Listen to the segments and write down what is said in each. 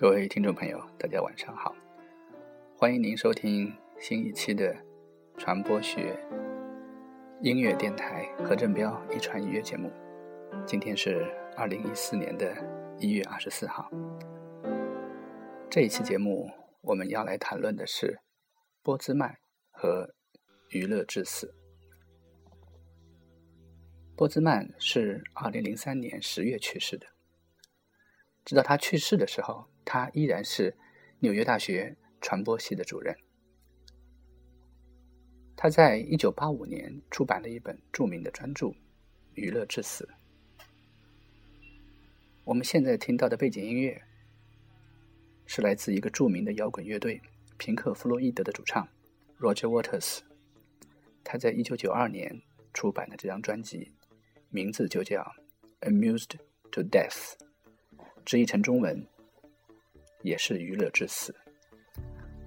各位听众朋友，大家晚上好，欢迎您收听新一期的传播学音乐电台何振彪一传一乐节目。今天是二零一四年的一月二十四号。这一期节目我们要来谈论的是波兹曼和娱乐至死。波兹曼是二零零三年十月去世的。直到他去世的时候，他依然是纽约大学传播系的主任。他在一九八五年出版了一本著名的专著《娱乐至死》。我们现在听到的背景音乐是来自一个著名的摇滚乐队平克·弗洛伊德的主唱 Roger Waters。他在一九九二年出版的这张专辑。名字就叫《Amused to Death》，直译成中文也是“娱乐至死”。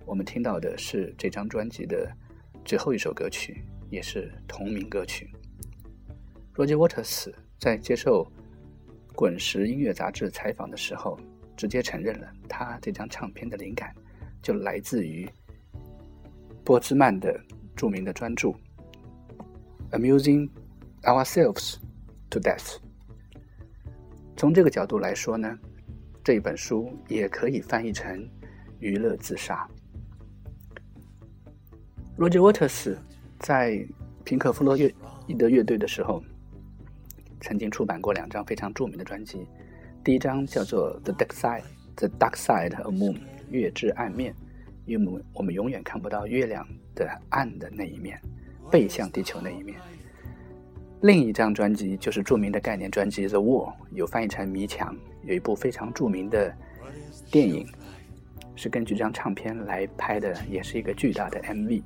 我们听到的是这张专辑的最后一首歌曲，也是同名歌曲。Roger Waters 在接受《滚石音乐杂志》采访的时候，直接承认了他这张唱片的灵感就来自于波兹曼的著名的专著《Amusing Ourselves》。To death。从这个角度来说呢，这本书也可以翻译成“娱乐自杀”。Roger Waters 在平克·弗洛伊德乐队的时候，曾经出版过两张非常著名的专辑。第一张叫做《The Dark Side》，The Dark Side of Moon，月之暗面，因为我们永远看不到月亮的暗的那一面，背向地球那一面。另一张专辑就是著名的概念专辑《The Wall》，有翻译成《迷墙》，有一部非常著名的电影，是根据这张唱片来拍的，也是一个巨大的 MV。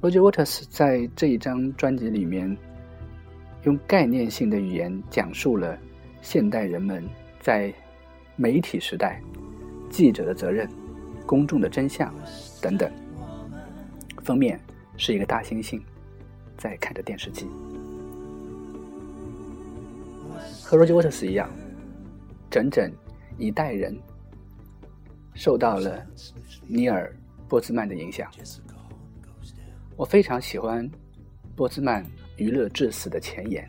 Roger Waters 在这一张专辑里面，用概念性的语言讲述了现代人们在媒体时代、记者的责任、公众的真相等等。封面是一个大猩猩。在看着电视机，和 Roger Waters 一样，整整一代人受到了尼尔·波兹曼的影响。我非常喜欢波兹曼《娱乐至死》的前言，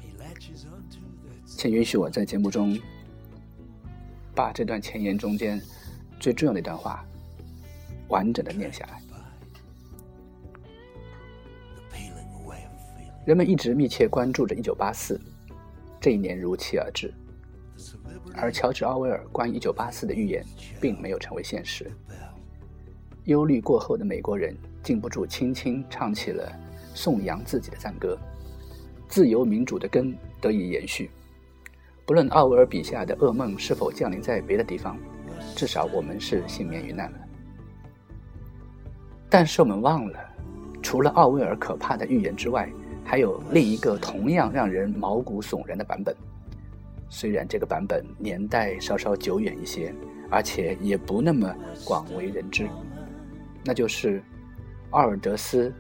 请允许我在节目中把这段前言中间最重要的一段话完整的念下来。人们一直密切关注着1984，这一年如期而至，而乔治·奥威尔关于1984的预言并没有成为现实。忧虑过后的美国人禁不住轻轻唱起了颂扬自己的赞歌，自由民主的根得以延续。不论奥威尔笔下的噩梦是否降临在别的地方，至少我们是幸免于难了。但是我们忘了，除了奥威尔可怕的预言之外，还有另一个同样让人毛骨悚然的版本，虽然这个版本年代稍稍久远一些，而且也不那么广为人知，那就是奥尔德斯·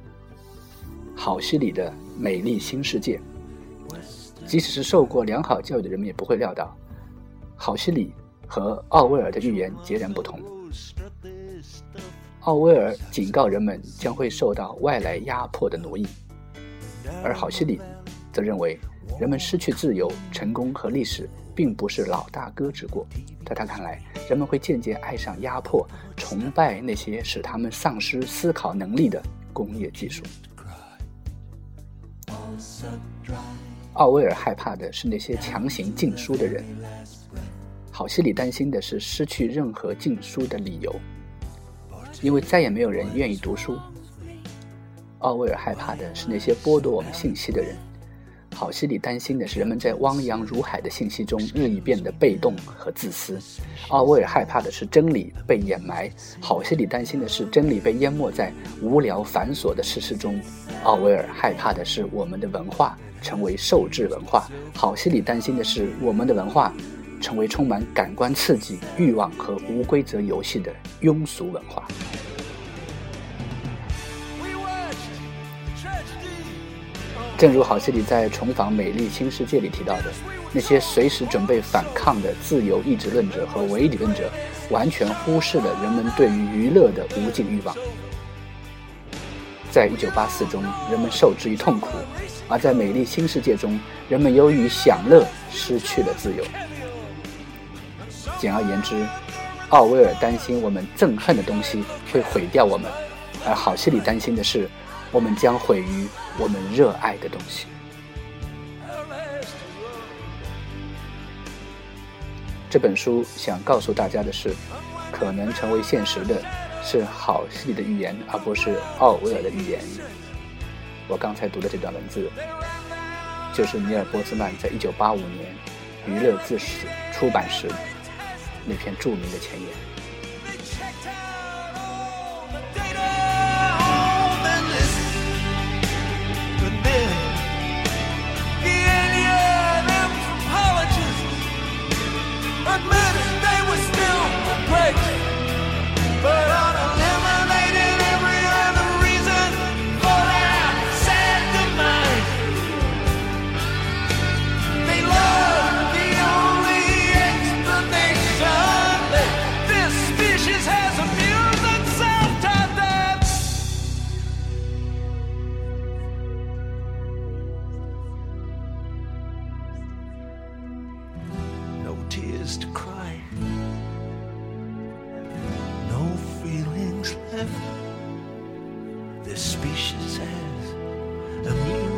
好西里的《美丽新世界》。即使是受过良好教育的人们也不会料到，好西里和奥威尔的预言截然不同。奥威尔警告人们将会受到外来压迫的奴役。而好西里则认为，人们失去自由、成功和历史，并不是老大哥之过。在他看来，人们会渐渐爱上压迫，崇拜那些使他们丧失思考能力的工业技术。奥威尔害怕的是那些强行禁书的人，好西里担心的是失去任何禁书的理由，因为再也没有人愿意读书。奥威尔害怕的是那些剥夺我们信息的人，郝希里担心的是人们在汪洋如海的信息中日益变得被动和自私。奥威尔害怕的是真理被掩埋，郝希里担心的是真理被淹没在无聊繁琐的事实中。奥威尔害怕的是我们的文化成为受制文化，郝希里担心的是我们的文化成为充满感官刺激、欲望和无规则游戏的庸俗文化。正如郝西里在《重访美丽新世界》里提到的，那些随时准备反抗的自由意志论者和唯理论者，完全忽视了人们对于娱乐的无尽欲望。在一九八四中，人们受制于痛苦；而在美丽新世界中，人们由于享乐失去了自由。简而言之，奥威尔担心我们憎恨的东西会毁掉我们，而郝西里担心的是。我们将毁于我们热爱的东西。这本书想告诉大家的是，可能成为现实的是好戏的预言，而不是奥威尔的预言。我刚才读的这段文字，就是尼尔·波兹曼在一九八五年《娱乐自史》出版时那篇著名的前言。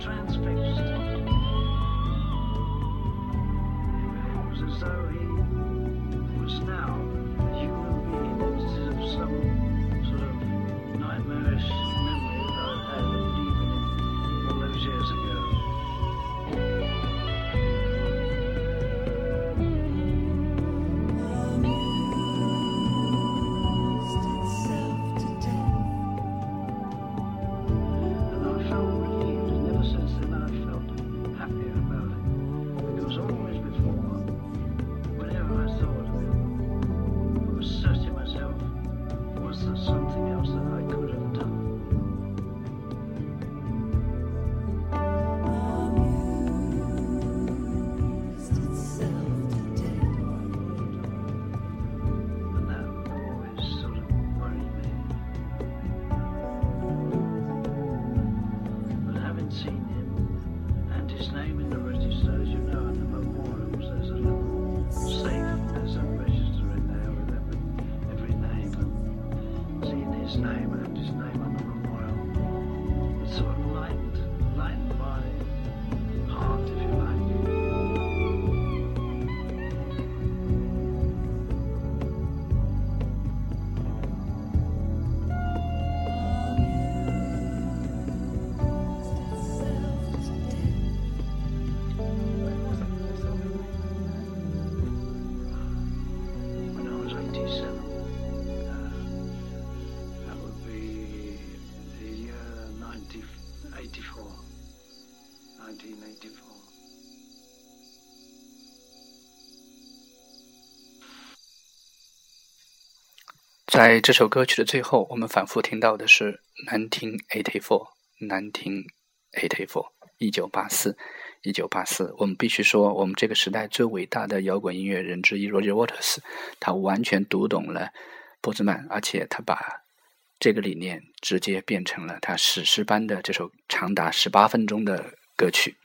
transfixed. It was as though he was now 在这首歌曲的最后，我们反复听到的是 “nineteen eighty four, nineteen eighty four”，一九八四，一九八四。我们必须说，我们这个时代最伟大的摇滚音乐人之一 Roger Waters，他完全读懂了波兹曼，而且他把这个理念直接变成了他史诗般的这首长达十八分钟的歌曲。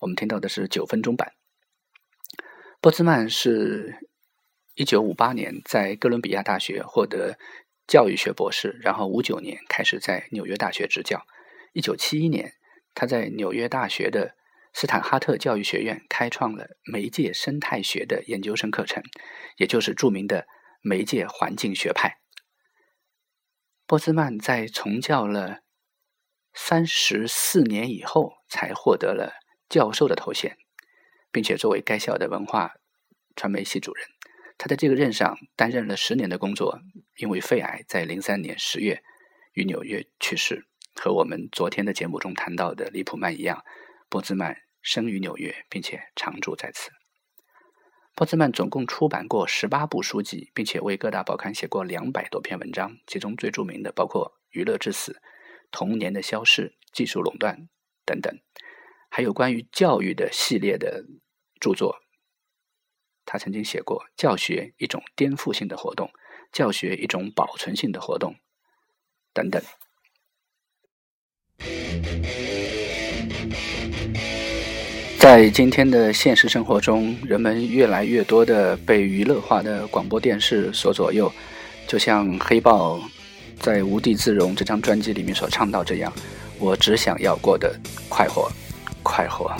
我们听到的是九分钟版。波兹曼是。一九五八年在哥伦比亚大学获得教育学博士，然后五九年开始在纽约大学执教。一九七一年，他在纽约大学的斯坦哈特教育学院开创了媒介生态学的研究生课程，也就是著名的媒介环境学派。波兹曼在从教了三十四年以后，才获得了教授的头衔，并且作为该校的文化传媒系主任。他在这个任上担任了十年的工作，因为肺癌，在零三年十月于纽约去世。和我们昨天的节目中谈到的李普曼一样，波兹曼生于纽约，并且常住在此。波兹曼总共出版过十八部书籍，并且为各大报刊写过两百多篇文章，其中最著名的包括《娱乐至死》《童年的消逝》《技术垄断》等等，还有关于教育的系列的著作。他曾经写过《教学一种颠覆性的活动》《教学一种保存性的活动》等等。在今天的现实生活中，人们越来越多的被娱乐化的广播电视所左右，就像黑豹在《无地自容》这张专辑里面所唱到这样：“我只想要过得快活，快活。”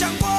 想过。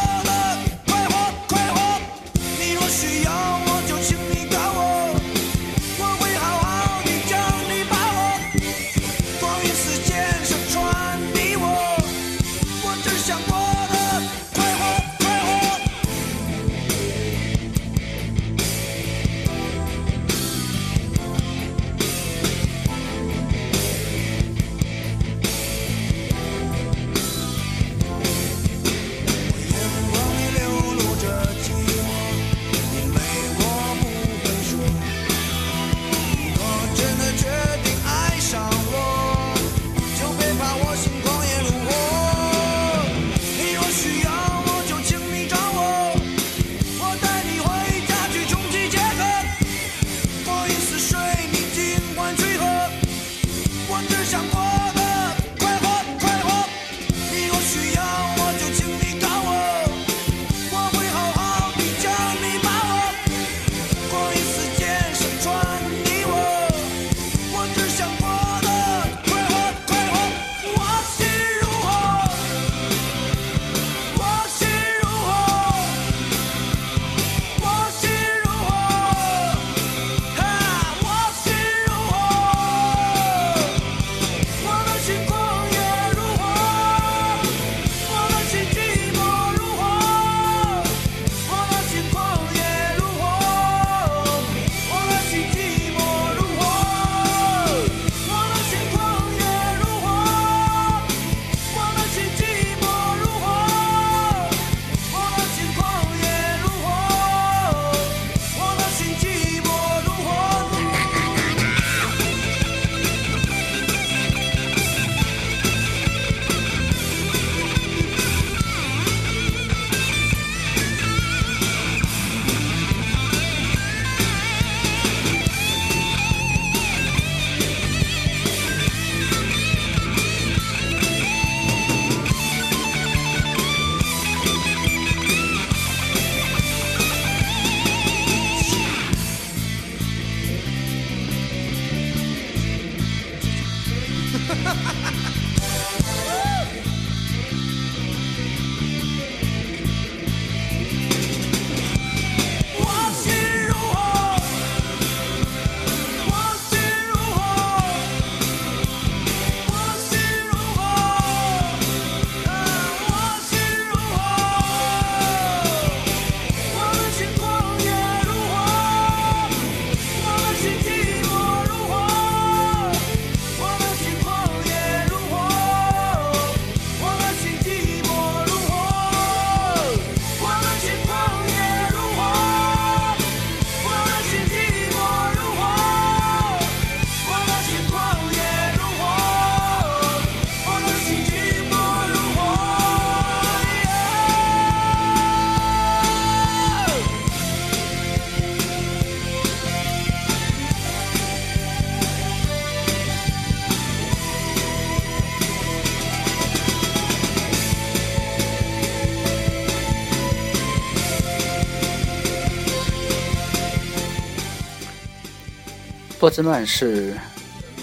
兹曼是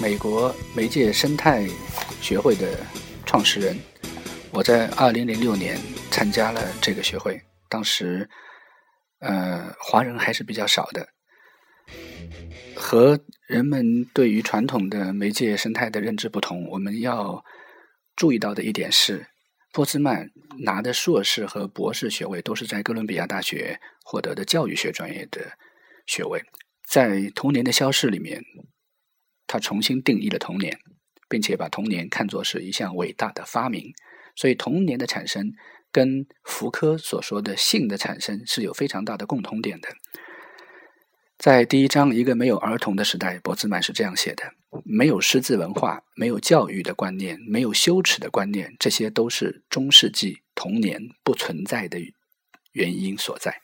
美国媒介生态学会的创始人。我在2006年参加了这个学会，当时呃华人还是比较少的。和人们对于传统的媒介生态的认知不同，我们要注意到的一点是，波兹曼拿的硕士和博士学位都是在哥伦比亚大学获得的教育学专业的学位。在童年的消逝里面，他重新定义了童年，并且把童年看作是一项伟大的发明。所以，童年的产生跟福柯所说的性的产生是有非常大的共同点的。在第一章《一个没有儿童的时代》，博兹曼是这样写的：没有识字文化，没有教育的观念，没有羞耻的观念，这些都是中世纪童年不存在的原因所在。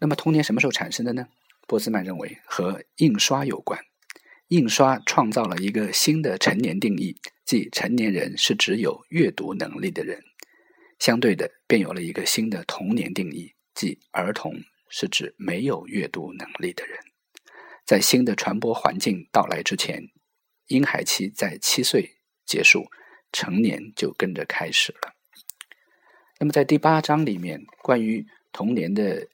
那么，童年什么时候产生的呢？波斯曼认为和印刷有关，印刷创造了一个新的成年定义，即成年人是只有阅读能力的人。相对的，便有了一个新的童年定义，即儿童是指没有阅读能力的人。在新的传播环境到来之前，婴孩期在七岁结束，成年就跟着开始了。那么，在第八章里面，关于童年的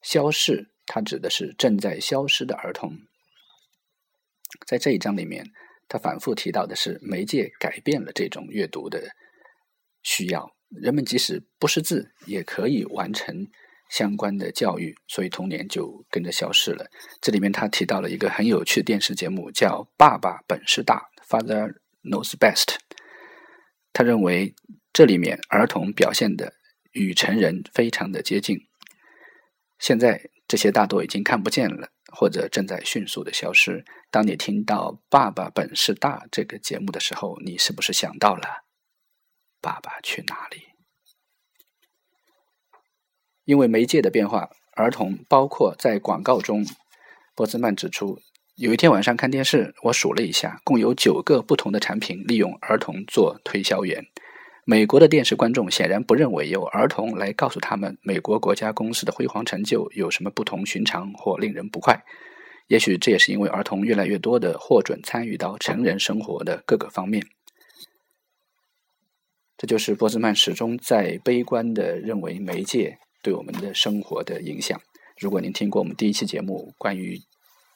消逝。它指的是正在消失的儿童。在这一章里面，他反复提到的是媒介改变了这种阅读的需要，人们即使不识字也可以完成相关的教育，所以童年就跟着消失了。这里面他提到了一个很有趣的电视节目，叫《爸爸本事大》（Father Knows Best）。他认为这里面儿童表现的与成人非常的接近。现在。这些大多已经看不见了，或者正在迅速的消失。当你听到《爸爸本事大》这个节目的时候，你是不是想到了《爸爸去哪里》？因为媒介的变化，儿童包括在广告中，波兹曼指出，有一天晚上看电视，我数了一下，共有九个不同的产品利用儿童做推销员。美国的电视观众显然不认为有儿童来告诉他们美国国家公司的辉煌成就有什么不同寻常或令人不快。也许这也是因为儿童越来越多的获准参与到成人生活的各个方面。这就是波兹曼始终在悲观的认为媒介对我们的生活的影响。如果您听过我们第一期节目关于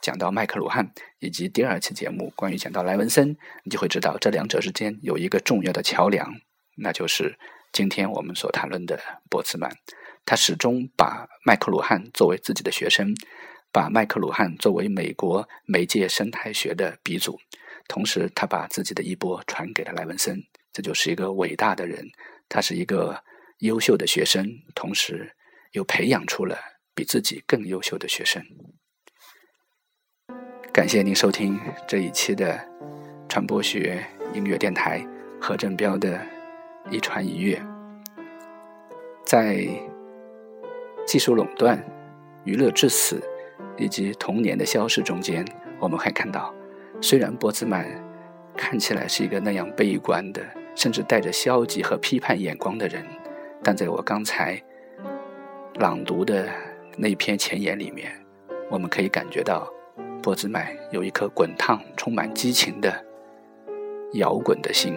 讲到麦克鲁汉，以及第二期节目关于讲到莱文森，你就会知道这两者之间有一个重要的桥梁。那就是今天我们所谈论的波茨曼，他始终把麦克鲁汉作为自己的学生，把麦克鲁汉作为美国媒介生态学的鼻祖，同时他把自己的衣钵传给了莱文森，这就是一个伟大的人。他是一个优秀的学生，同时又培养出了比自己更优秀的学生。感谢您收听这一期的传播学音乐电台何振彪的。一传一乐，在技术垄断、娱乐至死以及童年的消失中间，我们会看到，虽然波兹曼看起来是一个那样悲观的，甚至带着消极和批判眼光的人，但在我刚才朗读的那篇前言里面，我们可以感觉到，波兹曼有一颗滚烫、充满激情的摇滚的心。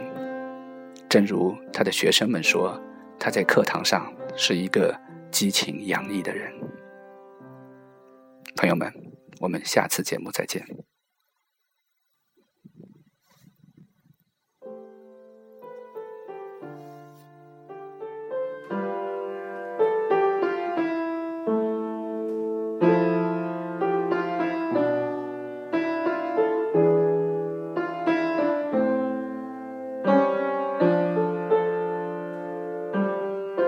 正如他的学生们说，他在课堂上是一个激情洋溢的人。朋友们，我们下次节目再见。